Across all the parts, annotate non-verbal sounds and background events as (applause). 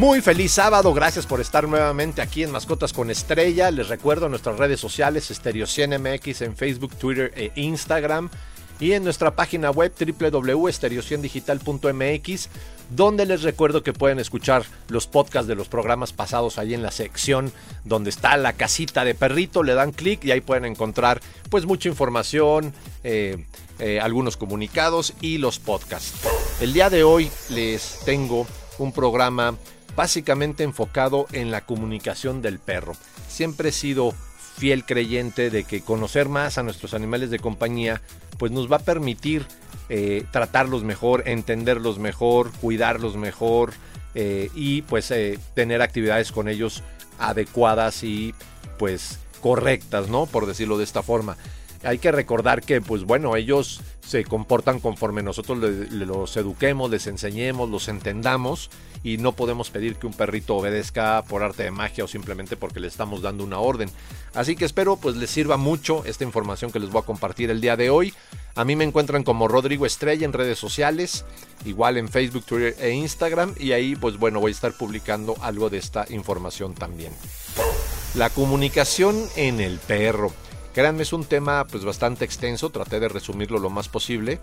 Muy feliz sábado, gracias por estar nuevamente aquí en Mascotas con Estrella. Les recuerdo nuestras redes sociales, Estereo MX en Facebook, Twitter e Instagram. Y en nuestra página web www.estereociendigital.mx, donde les recuerdo que pueden escuchar los podcasts de los programas pasados ahí en la sección donde está la casita de perrito, le dan clic y ahí pueden encontrar pues mucha información, eh, eh, algunos comunicados y los podcasts. El día de hoy les tengo un programa básicamente enfocado en la comunicación del perro. Siempre he sido fiel creyente de que conocer más a nuestros animales de compañía pues nos va a permitir eh, tratarlos mejor, entenderlos mejor, cuidarlos mejor eh, y pues eh, tener actividades con ellos adecuadas y pues correctas, ¿no? Por decirlo de esta forma hay que recordar que, pues bueno, ellos se comportan conforme nosotros los eduquemos, les enseñemos, los entendamos y no podemos pedir que un perrito obedezca por arte de magia o simplemente porque le estamos dando una orden. Así que espero pues les sirva mucho esta información que les voy a compartir el día de hoy. A mí me encuentran como Rodrigo Estrella en redes sociales, igual en Facebook, Twitter e Instagram y ahí pues bueno voy a estar publicando algo de esta información también. La comunicación en el perro. Créanme, es un tema pues bastante extenso, traté de resumirlo lo más posible,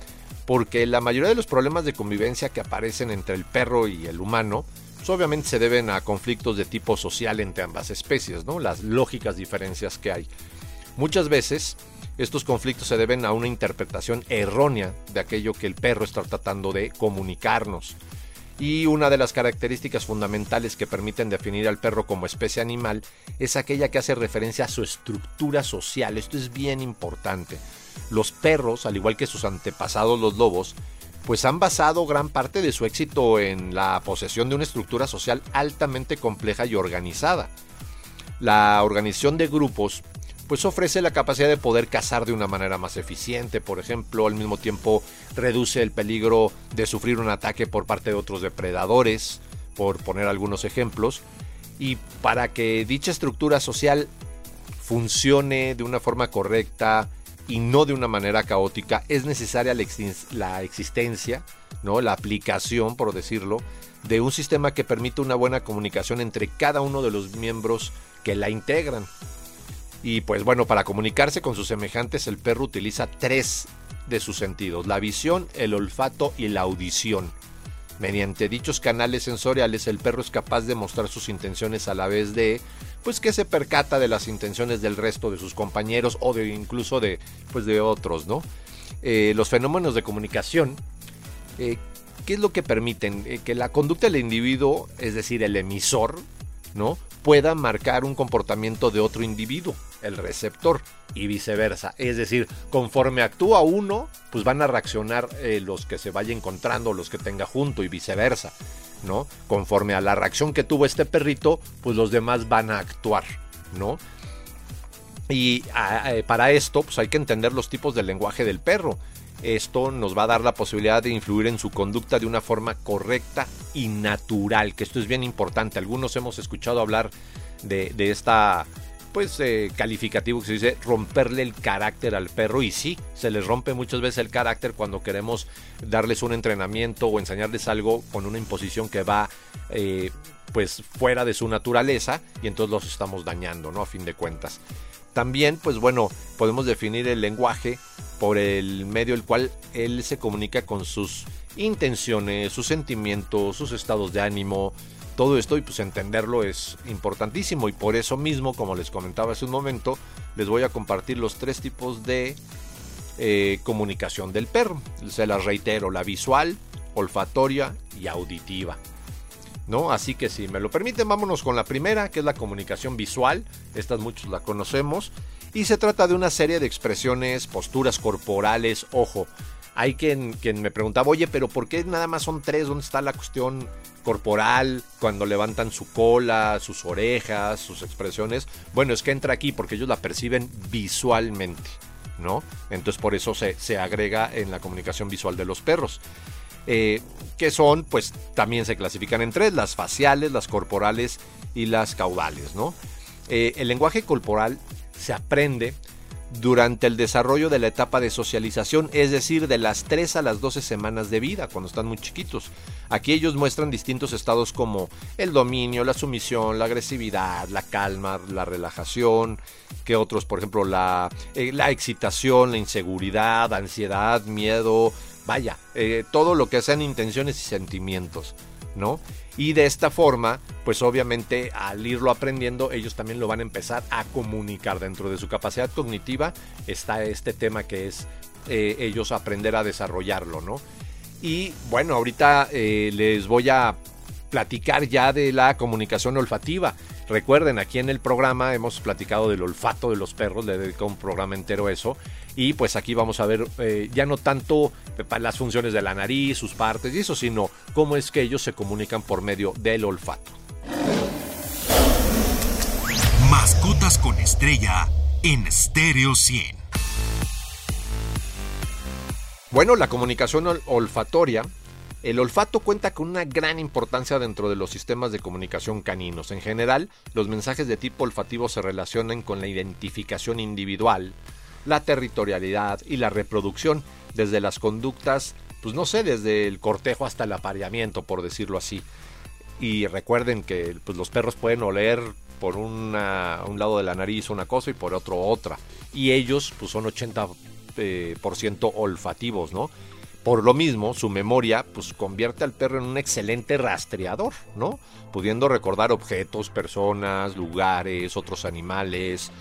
porque la mayoría de los problemas de convivencia que aparecen entre el perro y el humano, pues, obviamente se deben a conflictos de tipo social entre ambas especies, ¿no? Las lógicas diferencias que hay. Muchas veces estos conflictos se deben a una interpretación errónea de aquello que el perro está tratando de comunicarnos. Y una de las características fundamentales que permiten definir al perro como especie animal es aquella que hace referencia a su estructura social. Esto es bien importante. Los perros, al igual que sus antepasados los lobos, pues han basado gran parte de su éxito en la posesión de una estructura social altamente compleja y organizada. La organización de grupos pues ofrece la capacidad de poder cazar de una manera más eficiente, por ejemplo, al mismo tiempo reduce el peligro de sufrir un ataque por parte de otros depredadores, por poner algunos ejemplos, y para que dicha estructura social funcione de una forma correcta y no de una manera caótica, es necesaria la existencia, ¿no? la aplicación, por decirlo, de un sistema que permita una buena comunicación entre cada uno de los miembros que la integran. Y pues bueno, para comunicarse con sus semejantes el perro utiliza tres de sus sentidos, la visión, el olfato y la audición. Mediante dichos canales sensoriales el perro es capaz de mostrar sus intenciones a la vez de pues que se percata de las intenciones del resto de sus compañeros o de incluso de pues de otros, ¿no? Eh, los fenómenos de comunicación eh, ¿qué es lo que permiten? Eh, que la conducta del individuo, es decir, el emisor, ¿no? pueda marcar un comportamiento de otro individuo, el receptor, y viceversa. Es decir, conforme actúa uno, pues van a reaccionar eh, los que se vaya encontrando, los que tenga junto, y viceversa. ¿no? Conforme a la reacción que tuvo este perrito, pues los demás van a actuar, ¿no? Y eh, para esto, pues hay que entender los tipos de lenguaje del perro. Esto nos va a dar la posibilidad de influir en su conducta de una forma correcta y natural, que esto es bien importante. Algunos hemos escuchado hablar de, esta pues eh, calificativo que se dice romperle el carácter al perro y sí, se les rompe muchas veces el carácter cuando queremos darles un entrenamiento o enseñarles algo con una imposición que va eh, pues fuera de su naturaleza y entonces los estamos dañando, ¿no? A fin de cuentas. También, pues bueno, podemos definir el lenguaje por el medio el cual él se comunica con sus intenciones, sus sentimientos, sus estados de ánimo, todo esto y pues entenderlo es importantísimo y por eso mismo, como les comentaba hace un momento, les voy a compartir los tres tipos de eh, comunicación del perro. Se las reitero, la visual, olfatoria y auditiva. ¿No? Así que si me lo permiten, vámonos con la primera, que es la comunicación visual. Estas muchos la conocemos. Y se trata de una serie de expresiones, posturas corporales, ojo. Hay quien, quien me preguntaba, oye, pero ¿por qué nada más son tres? ¿Dónde está la cuestión corporal, cuando levantan su cola, sus orejas, sus expresiones. Bueno, es que entra aquí porque ellos la perciben visualmente, ¿no? Entonces por eso se, se agrega en la comunicación visual de los perros. Eh, que son, pues también se clasifican en tres, las faciales, las corporales y las caudales, ¿no? Eh, el lenguaje corporal se aprende durante el desarrollo de la etapa de socialización, es decir, de las 3 a las 12 semanas de vida, cuando están muy chiquitos. Aquí ellos muestran distintos estados como el dominio, la sumisión, la agresividad, la calma, la relajación, que otros, por ejemplo, la, eh, la excitación, la inseguridad, ansiedad, miedo, vaya, eh, todo lo que sean intenciones y sentimientos, ¿no? Y de esta forma, pues obviamente al irlo aprendiendo, ellos también lo van a empezar a comunicar. Dentro de su capacidad cognitiva está este tema que es eh, ellos aprender a desarrollarlo, ¿no? Y bueno, ahorita eh, les voy a platicar ya de la comunicación olfativa. Recuerden, aquí en el programa hemos platicado del olfato de los perros, le dedico un programa entero a eso. Y pues aquí vamos a ver eh, ya no tanto las funciones de la nariz, sus partes y eso, sino cómo es que ellos se comunican por medio del olfato. Mascotas con estrella en Stereo 100. Bueno, la comunicación olfatoria el olfato cuenta con una gran importancia dentro de los sistemas de comunicación caninos. En general, los mensajes de tipo olfativo se relacionan con la identificación individual, la territorialidad y la reproducción, desde las conductas, pues no sé, desde el cortejo hasta el apareamiento, por decirlo así. Y recuerden que pues, los perros pueden oler por un lado de la nariz una cosa y por otro otra. Y ellos pues son 80% eh, olfativos, ¿no? Por lo mismo, su memoria pues convierte al perro en un excelente rastreador, ¿no? Pudiendo recordar objetos, personas, lugares, otros animales,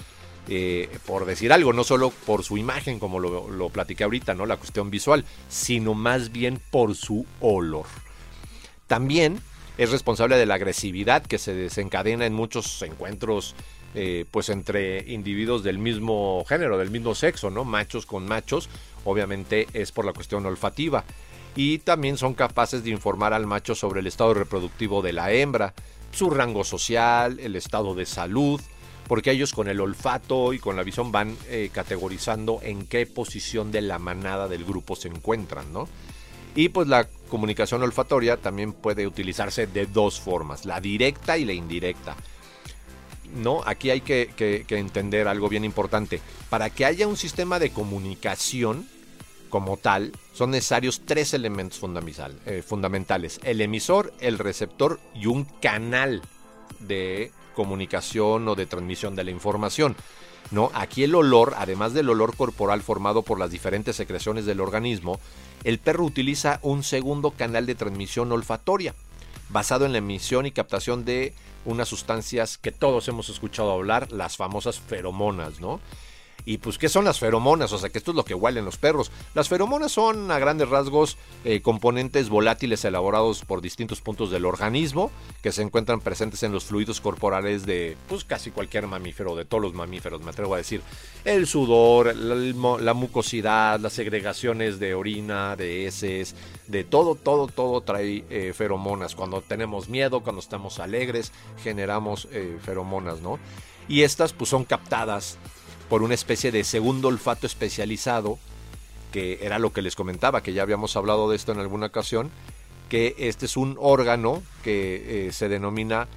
eh, por decir algo, no solo por su imagen, como lo, lo platiqué ahorita, ¿no? La cuestión visual, sino más bien por su olor. También es responsable de la agresividad que se desencadena en muchos encuentros eh, pues entre individuos del mismo género, del mismo sexo, ¿no? Machos con machos, obviamente es por la cuestión olfativa. Y también son capaces de informar al macho sobre el estado reproductivo de la hembra, su rango social, el estado de salud, porque ellos con el olfato y con la visión van eh, categorizando en qué posición de la manada del grupo se encuentran, ¿no? Y pues la comunicación olfatoria también puede utilizarse de dos formas, la directa y la indirecta. ¿no? Aquí hay que, entender algo bien importante. Para que haya un sistema de comunicación como tal, son necesarios tres elementos eh, fundamentales. El emisor, el receptor y un canal de comunicación o de transmisión de la información. ¿no? Aquí el olor, además del olor corporal formado por las diferentes secreciones del organismo, el perro utiliza un segundo canal de transmisión olfatoria, basado en la emisión y captación de unas sustancias que todos hemos escuchado hablar, las famosas feromonas, ¿no? Y pues, ¿qué son las feromonas? O sea, que esto es lo que huelen los perros. Las feromonas son, a grandes rasgos, eh, componentes volátiles elaborados por distintos puntos del organismo que se encuentran presentes en los fluidos corporales de, pues, casi cualquier mamífero, de todos los mamíferos, me atrevo a decir. El sudor, la, mucosidad, las segregaciones de orina, de heces, de todo, todo, todo trae eh, feromonas. Cuando tenemos miedo, cuando estamos alegres, generamos eh, feromonas, ¿no? Y estas, pues, son captadas por una especie de segundo olfato especializado, que era lo que les comentaba, que ya habíamos hablado de esto en alguna ocasión, que este es un órgano que eh, se denomina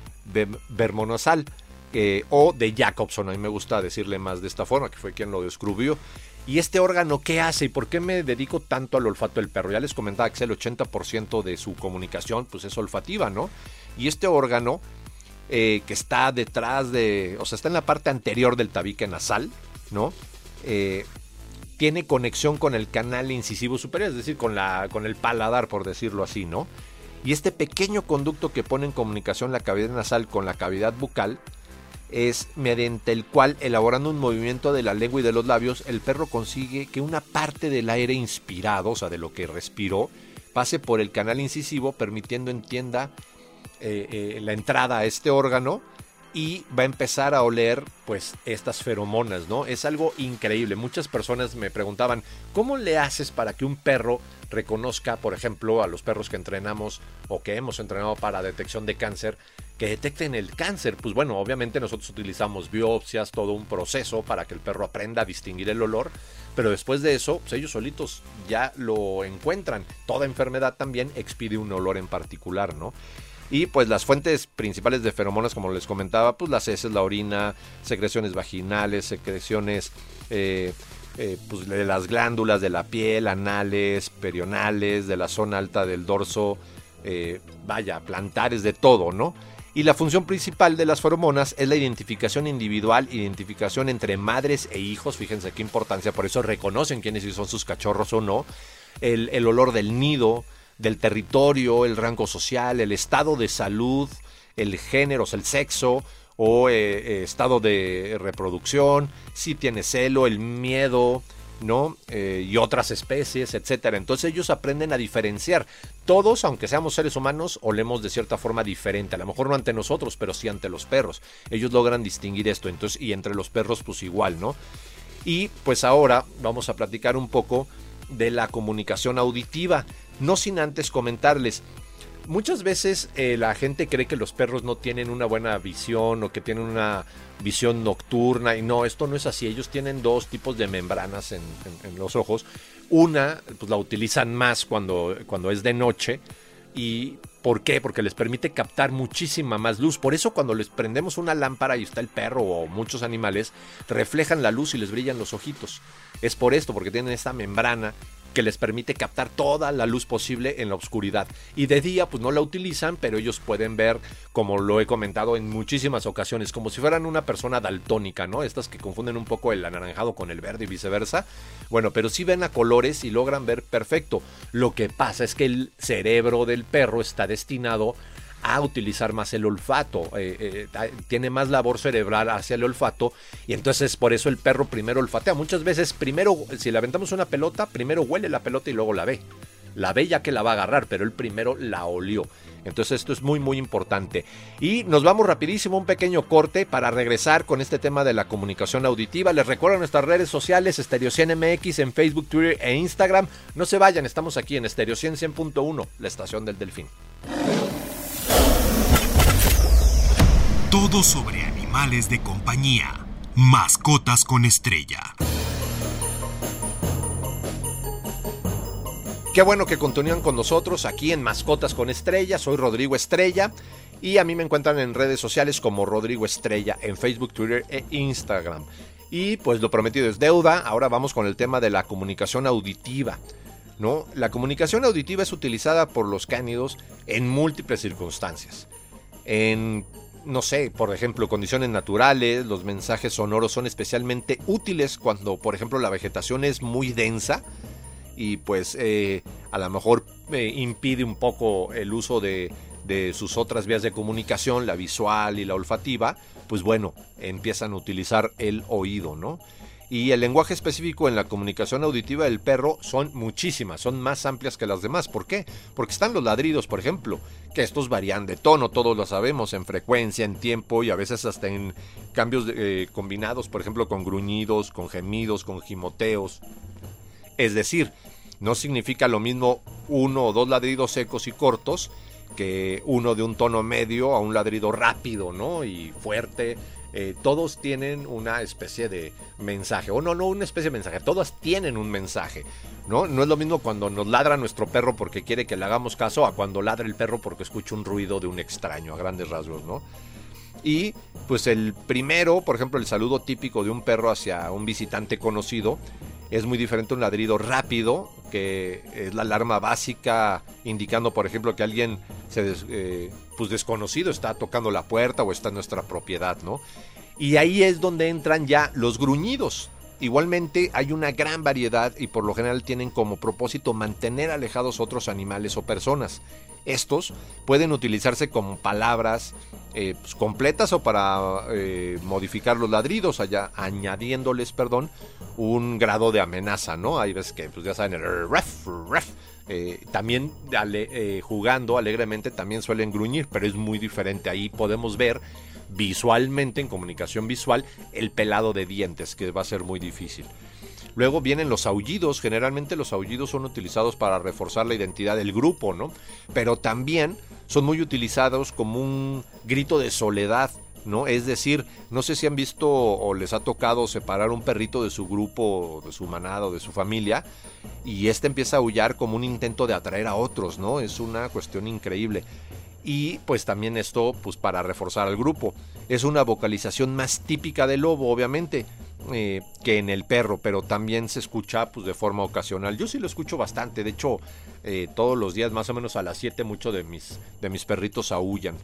vermonasal eh, o de Jacobson, a mí me gusta decirle más de esta forma, que fue quien lo descubrió. ¿Y este órgano qué hace y por qué me dedico tanto al olfato del perro? Ya les comentaba que el 80% de su comunicación pues es olfativa, ¿no? Y este órgano eh, que está detrás de, o sea, está en la parte anterior del tabique nasal, ¿no? Eh, tiene conexión con el canal incisivo superior, es decir, con, la, con el paladar, por decirlo así, ¿no? Y este pequeño conducto que pone en comunicación la cavidad nasal con la cavidad bucal es mediante el cual, elaborando un movimiento de la lengua y de los labios, el perro consigue que una parte del aire inspirado, o sea, de lo que respiró, pase por el canal incisivo, permitiendo entienda eh, eh, la entrada a este órgano y va a empezar a oler pues estas feromonas, ¿no? Es algo increíble. Muchas personas me preguntaban, ¿cómo le haces para que un perro reconozca, por ejemplo, a los perros que entrenamos o que hemos entrenado para detección de cáncer, que detecten el cáncer? Pues bueno, obviamente nosotros utilizamos biopsias, todo un proceso para que el perro aprenda a distinguir el olor, pero después de eso, pues ellos solitos ya lo encuentran. Toda enfermedad también expide un olor en particular, ¿no? Y pues las fuentes principales de feromonas, como les comentaba, pues las heces, la orina, secreciones vaginales, secreciones eh, eh, pues de las glándulas de la piel, anales, perionales, de la zona alta del dorso, eh, vaya, plantares, de todo, ¿no? Y la función principal de las feromonas es la identificación individual, identificación entre madres e hijos, fíjense qué importancia, por eso reconocen quiénes son sus cachorros o no, el, el olor del nido, del territorio, el rango social, el estado de salud, el género, el sexo o eh, eh, estado de reproducción, si tiene celo, el miedo, ¿no? Eh, y otras especies, etcétera. Entonces ellos aprenden a diferenciar. Todos, aunque seamos seres humanos, olemos de cierta forma diferente. A lo mejor no ante nosotros, pero sí ante los perros. Ellos logran distinguir esto. Entonces, y entre los perros, pues igual, ¿no? Y pues ahora vamos a platicar un poco de la comunicación auditiva. No sin antes comentarles, muchas veces eh, la gente cree que los perros no tienen una buena visión o que tienen una visión nocturna y no, esto no es así. Ellos tienen dos tipos de membranas en, los ojos. Una, pues la utilizan más cuando, cuando es de noche y ¿Por qué? Porque les permite captar muchísima más luz. Por eso cuando les prendemos una lámpara y está el perro o muchos animales, reflejan la luz y les brillan los ojitos. Es por esto, porque tienen esta membrana que les permite captar toda la luz posible en la oscuridad. Y de día pues no la utilizan, pero ellos pueden ver, como lo he comentado en muchísimas ocasiones, como si fueran una persona daltónica, ¿no? Estas que confunden un poco el anaranjado con el verde y viceversa. Bueno, pero sí ven a colores y logran ver perfecto. Lo que pasa es que el cerebro del perro está destinado a utilizar más el olfato, eh, eh, tiene más labor cerebral hacia el olfato y entonces por eso el perro primero olfatea. Muchas veces primero, si le aventamos una pelota, primero huele la pelota y luego la ve. La ve ya que la va a agarrar, pero él primero la olió. Entonces esto es muy muy importante. Y nos vamos rapidísimo un pequeño corte para regresar con este tema de la comunicación auditiva. Les recuerdo nuestras redes sociales, Stereo MX en Facebook, Twitter e Instagram. No se vayan, estamos aquí en Stereo 100.1, la estación del Delfín. Todo sobre animales de compañía. Mascotas con estrella. Qué bueno que continúan con nosotros aquí en Mascotas con Estrella. Soy Rodrigo Estrella y a mí me encuentran en redes sociales como Rodrigo Estrella en Facebook, Twitter e Instagram. Y pues lo prometido es deuda. Ahora vamos con el tema de la comunicación auditiva. ¿no? La comunicación auditiva es utilizada por los cánidos en múltiples circunstancias. En no sé, por ejemplo, condiciones naturales, los mensajes sonoros son especialmente útiles cuando, por ejemplo, la vegetación es muy densa y pues eh, a lo mejor eh, impide un poco el uso de, de sus otras vías de comunicación, la visual y la olfativa, pues bueno, empiezan a utilizar el oído, ¿no? Y el lenguaje específico en la comunicación auditiva del perro son muchísimas, son más amplias que las demás. ¿Por qué? Porque están los ladridos, por ejemplo, que estos varían de tono, todos lo sabemos, en frecuencia, en tiempo y a veces hasta en cambios eh, combinados, por ejemplo, con gruñidos, con gemidos, con gimoteos. Es decir, no significa lo mismo uno o dos ladridos secos y cortos que uno de un tono medio a un ladrido rápido, ¿no? Y fuerte eh, todos tienen una especie de mensaje, o no, no una especie de mensaje, todas tienen un mensaje, ¿no? No es lo mismo cuando nos ladra nuestro perro porque quiere que le hagamos caso a cuando ladra el perro porque escucha un ruido de un extraño, a grandes rasgos, ¿no? Y pues el primero, por ejemplo, el saludo típico de un perro hacia un visitante conocido, es muy diferente un ladrido rápido, que es la alarma básica indicando, por ejemplo, que alguien se eh, pues desconocido está tocando la puerta o está en nuestra propiedad, ¿no? Y ahí es donde entran ya los gruñidos. Igualmente hay una gran variedad y por lo general tienen como propósito mantener alejados otros animales o personas. Estos pueden utilizarse como palabras eh, pues, completas o para eh, modificar los ladridos, allá, añadiéndoles, perdón, un grado de amenaza, ¿no? Hay veces que, pues ya saben, el ref, ref. Eh, también jugando alegremente también suelen gruñir, pero es muy diferente. Ahí podemos ver visualmente, en comunicación visual, el pelado de dientes, que va a ser muy difícil. Luego vienen los aullidos, generalmente los aullidos son utilizados para reforzar la identidad del grupo, ¿no? Pero también son muy utilizados como un grito de soledad, ¿no? Es decir, no sé si han visto o les ha tocado separar un perrito de su grupo, de su manado, de su familia, y este empieza a aullar como un intento de atraer a otros, ¿no? Es una cuestión increíble. Y pues también esto, pues para reforzar al grupo. Es una vocalización más típica del lobo, obviamente eh, que en el perro, pero también se escucha pues, de forma ocasional. Yo sí lo escucho bastante, de hecho eh, todos los días más o menos a las 7 muchos de mis, de mis perritos aullan,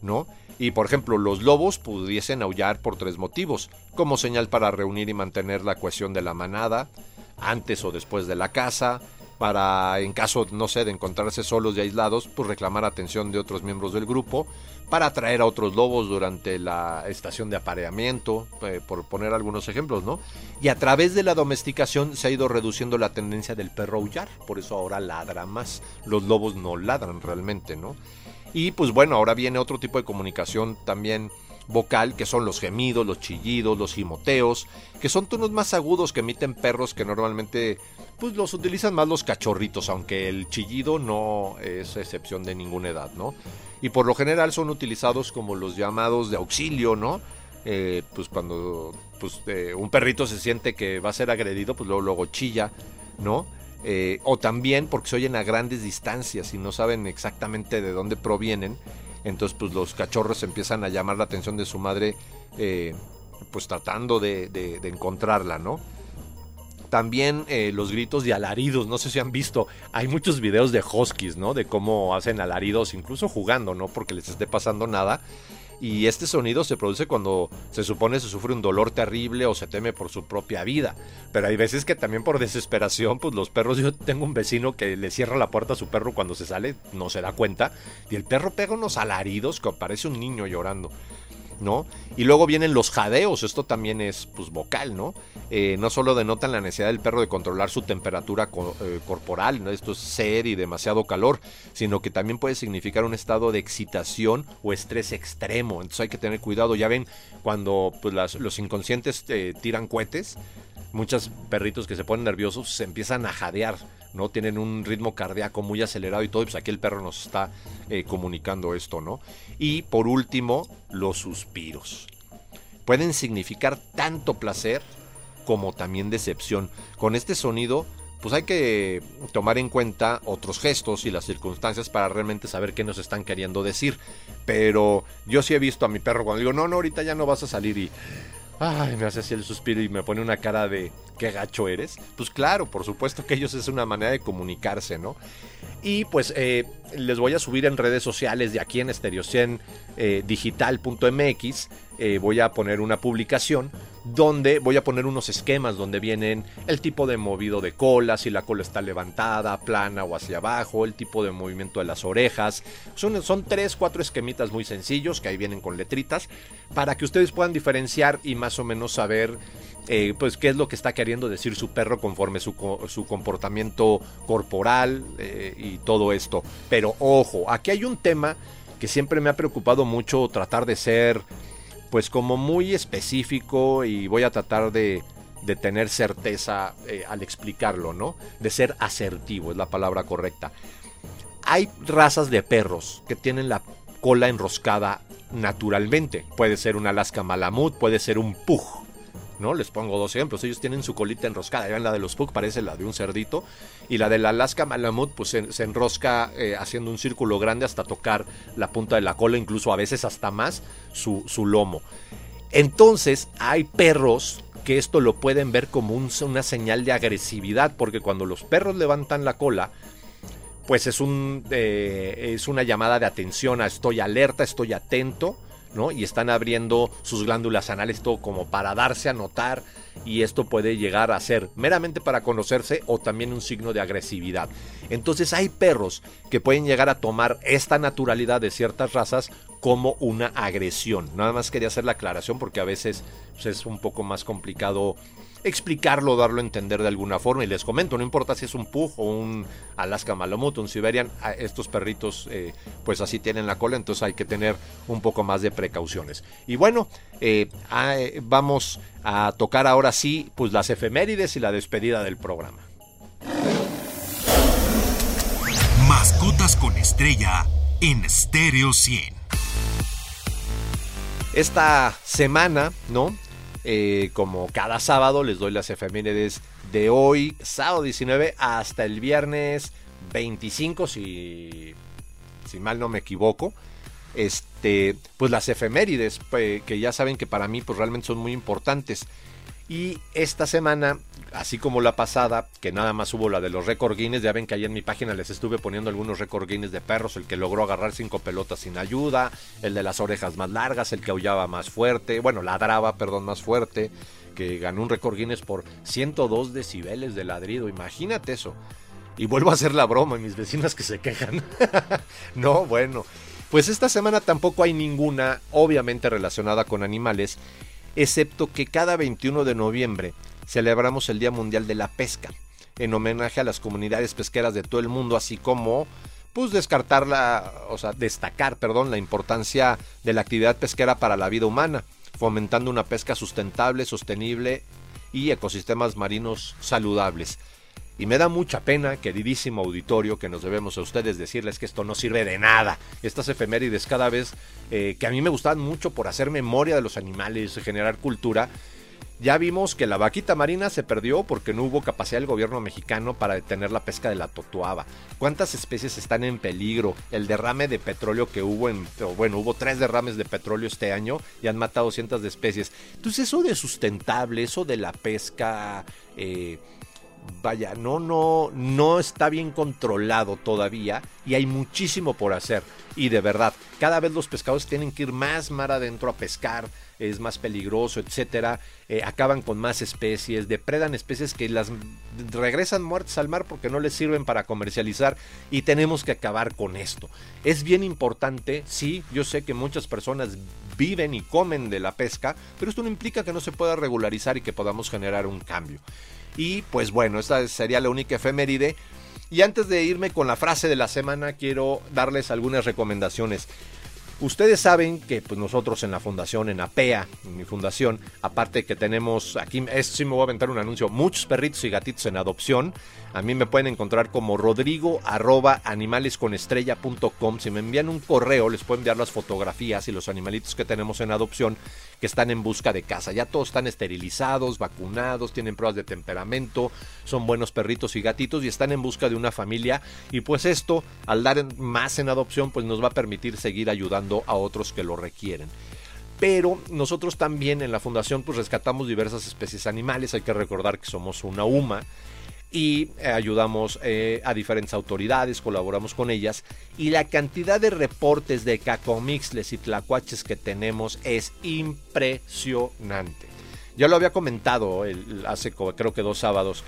¿no? Y por ejemplo los lobos pudiesen aullar por tres motivos, como señal para reunir y mantener la cohesión de la manada, antes o después de la caza, para en caso, no sé, de encontrarse solos y aislados, pues reclamar atención de otros miembros del grupo, para atraer a otros lobos durante la estación de apareamiento, eh, por poner algunos ejemplos, ¿no? Y a través de la domesticación se ha ido reduciendo la tendencia del perro aullar, por eso ahora ladra más. Los lobos no ladran realmente, ¿no? Y pues bueno, ahora viene otro tipo de comunicación también vocal, que son los gemidos, los chillidos, los gimoteos, que son tonos más agudos que emiten perros que normalmente pues los utilizan más los cachorritos, aunque el chillido no es excepción de ninguna edad, ¿no? Y por lo general son utilizados como los llamados de auxilio, ¿no? Eh, pues cuando pues, eh, un perrito se siente que va a ser agredido, pues luego, chilla, ¿no? Eh, o también porque se oyen a grandes distancias y no saben exactamente de dónde provienen, entonces pues los cachorros empiezan a llamar la atención de su madre, pues tratando de, de encontrarla, ¿no? También eh, los gritos de alaridos, no sé si han visto, hay muchos videos de huskies, ¿no? De cómo hacen alaridos, incluso jugando, ¿no? Porque les esté pasando nada. Y este sonido se produce cuando se supone se sufre un dolor terrible o se teme por su propia vida. Pero hay veces que también por desesperación, pues los perros, yo tengo un vecino que le cierra la puerta a su perro cuando se sale, no se da cuenta, y el perro pega unos alaridos que parece un niño llorando. ¿No? Y luego vienen los jadeos, esto también es pues vocal, ¿no? Eh, no solo denotan la necesidad del perro de controlar su temperatura eh, corporal, ¿no? esto es sed y demasiado calor, sino que también puede significar un estado de excitación o estrés extremo, entonces hay que tener cuidado, ya ven cuando pues, los inconscientes eh, tiran cohetes, muchos perritos que se ponen nerviosos se empiezan a jadear, ¿no? Tienen un ritmo cardíaco muy acelerado y todo, pues aquí el perro nos está eh, comunicando esto, ¿no? Y por último, los suspiros. Pueden significar tanto placer como también decepción. Con este sonido, pues hay que tomar en cuenta otros gestos y las circunstancias para realmente saber qué nos están queriendo decir. Pero yo sí he visto a mi perro cuando digo, no, no, ahorita ya no vas a salir y Ay, me hace así el suspiro y me pone una cara de qué gacho eres. Pues claro, por supuesto que ellos es una manera de comunicarse, ¿no? Y pues eh, les voy a subir en redes sociales de aquí en estereociendigital.mx. Eh, voy a poner una publicación donde voy a poner unos esquemas donde vienen el tipo de movido de cola, si la cola está levantada, plana o hacia abajo, el tipo de movimiento de las orejas. Son, son tres, cuatro esquemitas muy sencillos que ahí vienen con letritas para que ustedes puedan diferenciar y más o menos saber eh, pues qué es lo que está queriendo decir su perro conforme su, su comportamiento corporal eh, y todo esto. Pero ojo, aquí hay un tema que siempre me ha preocupado mucho tratar de ser pues como muy específico y voy a tratar de, tener certeza eh, al explicarlo, ¿no? De ser asertivo, es la palabra correcta. Hay razas de perros que tienen la cola enroscada naturalmente. Puede ser un Alaska Malamut, puede ser un Pug, ¿no? Les pongo dos ejemplos. Ellos tienen su colita enroscada. Ya la de los Pug parece la de un cerdito. Y la del Alaska Malamut, pues se, enrosca eh, haciendo un círculo grande hasta tocar la punta de la cola, incluso a veces hasta más su, su lomo. Entonces, hay perros que esto lo pueden ver como una señal de agresividad, porque cuando los perros levantan la cola, pues es, un, eh, es una llamada de atención a estoy alerta, estoy atento y están abriendo sus glándulas anales todo como para darse a notar y esto puede llegar a ser meramente para conocerse o también un signo de agresividad. Entonces hay perros que pueden llegar a tomar esta naturalidad de ciertas razas como una agresión. Nada más quería hacer la aclaración porque a veces pues, es un poco más complicado explicarlo, darlo a entender de alguna forma. Y les comento, no importa si es un Pug o un Alaska Malamute, un Siberian, estos perritos eh, pues así tienen la cola, entonces hay que tener un poco más de precauciones. Y bueno, eh, eh, vamos a tocar ahora sí pues las efemérides y la despedida del programa. Mascotas con estrella en Stereo 100. Esta semana, ¿no? Eh, como cada sábado les doy las efemérides de hoy, sábado 19 hasta el viernes 25, si, si mal no me equivoco. Este, pues las efemérides, que ya saben que para mí pues realmente son muy importantes. Y esta semana, así como la pasada, que nada más hubo la de los récord Guinness, ya ven que ahí en mi página les estuve poniendo algunos récord Guinness de perros, el que logró agarrar cinco pelotas sin ayuda, el de las orejas más largas, el que aullaba más fuerte, bueno, ladraba, perdón, más fuerte, que ganó un récord Guinness por 102 decibeles de ladrido, imagínate eso. Y vuelvo a hacer la broma, mis vecinas que se quejan. (laughs) no, bueno. Pues esta semana tampoco hay ninguna, obviamente relacionada con animales, excepto que cada 21 de noviembre celebramos el Día Mundial de la Pesca, en homenaje a las comunidades pesqueras de todo el mundo, así como pues descartar la, o sea, destacar, perdón, la importancia de la actividad pesquera para la vida humana, fomentando una pesca sustentable, sostenible y ecosistemas marinos saludables. Y me da mucha pena, queridísimo auditorio, que nos debemos a ustedes decirles que esto no sirve de nada. Estas efemérides cada vez eh, que a mí me gustaban mucho por hacer memoria de los animales, generar cultura. Ya vimos que la vaquita marina se perdió porque no hubo capacidad del gobierno mexicano para detener la pesca de la totuaba. ¿Cuántas especies están en peligro? El derrame de petróleo que hubo en... Bueno, hubo tres derrames de petróleo este año y han matado cientos de especies. Entonces eso de sustentable, eso de la pesca... Eh, vaya, no, no, no está bien controlado todavía y hay muchísimo por hacer. Y de verdad, cada vez los pescadores tienen que ir más mar adentro a pescar, es más peligroso, etcétera. Eh, acaban con más especies, depredan especies que las regresan muertas al mar porque no les sirven para comercializar y tenemos que acabar con esto. Es bien importante, sí, yo sé que muchas personas viven y comen de la pesca, pero esto no implica que no se pueda regularizar y que podamos generar un cambio. Y pues bueno, esta sería la única efeméride. Y antes de irme con la frase de la semana, quiero darles algunas recomendaciones. Ustedes saben que pues, nosotros en la fundación, en APEA, en mi fundación, aparte que tenemos aquí, esto sí me voy a aventar un anuncio, muchos perritos y gatitos en adopción. A mí me pueden encontrar como rodrigo arroba animalesconestrella.com. Si me envían un correo, les puedo enviar las fotografías y los animalitos que tenemos en adopción que están en busca de casa. Ya todos están esterilizados, vacunados, tienen pruebas de temperamento, son buenos perritos y gatitos y están en busca de una familia. Y pues esto, al dar más en adopción, pues nos va a permitir seguir ayudando a otros que lo requieren pero nosotros también en la fundación pues rescatamos diversas especies animales, hay que recordar que somos una UMA y eh, ayudamos eh, a diferentes autoridades, colaboramos con ellas y la cantidad de reportes de cacomixles y tlacuaches que tenemos es impresionante. Ya lo había comentado hace creo que dos sábados.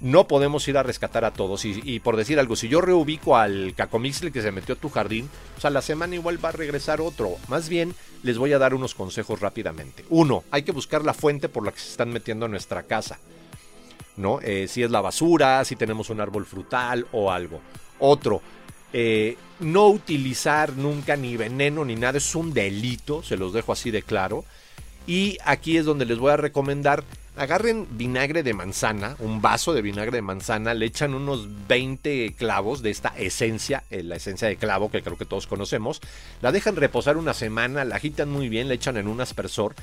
No podemos ir a rescatar a todos. Y, por decir algo, si yo reubico al cacomixle que se metió a tu jardín, pues a la semana igual va a regresar otro. Más bien, les voy a dar unos consejos rápidamente. Uno, hay que buscar la fuente por la que se están metiendo a nuestra casa. Eh, si es la basura, si tenemos un árbol frutal o algo. Otro, eh, no utilizar nunca ni veneno ni nada, es un delito, se los dejo así de claro. Y aquí es donde les voy a recomendar, agarren vinagre de manzana, un vaso de vinagre de manzana, le echan unos 20 clavos de esta esencia, eh, la esencia de clavo que creo que todos conocemos, la dejan reposar una semana, la agitan muy bien, la echan en un aspersor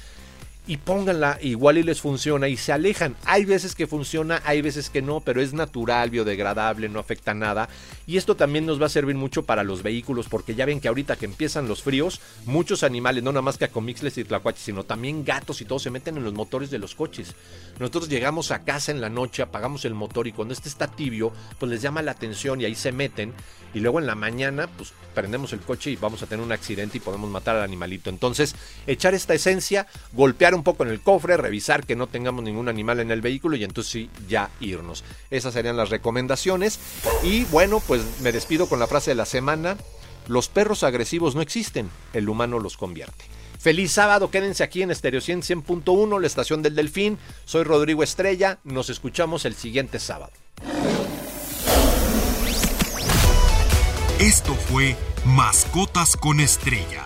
y pónganla igual y les funciona y se alejan. Hay veces que funciona, hay veces que no, pero es natural, biodegradable, no afecta nada. Y esto también nos va a servir mucho para los vehículos porque ya ven que ahorita que empiezan los fríos, muchos animales, no nada más que a comixles y tlacuaches, sino también gatos y todo se meten en los motores de los coches. Nosotros llegamos a casa en la noche, apagamos el motor y cuando este está tibio, pues les llama la atención y ahí se meten. Y luego en la mañana, pues prendemos el coche y vamos a tener un accidente y podemos matar al animalito. Entonces, echar esta esencia, golpear un poco en el cofre, revisar que no tengamos ningún animal en el vehículo y entonces sí, ya irnos. Esas serían las recomendaciones. Y bueno, pues me despido con la frase de la semana. Los perros agresivos no existen, el humano los convierte. Feliz sábado, quédense aquí en Stereo 100.1, la estación del Delfín. Soy Rodrigo Estrella, nos escuchamos el siguiente sábado. Esto fue Mascotas con Estrella.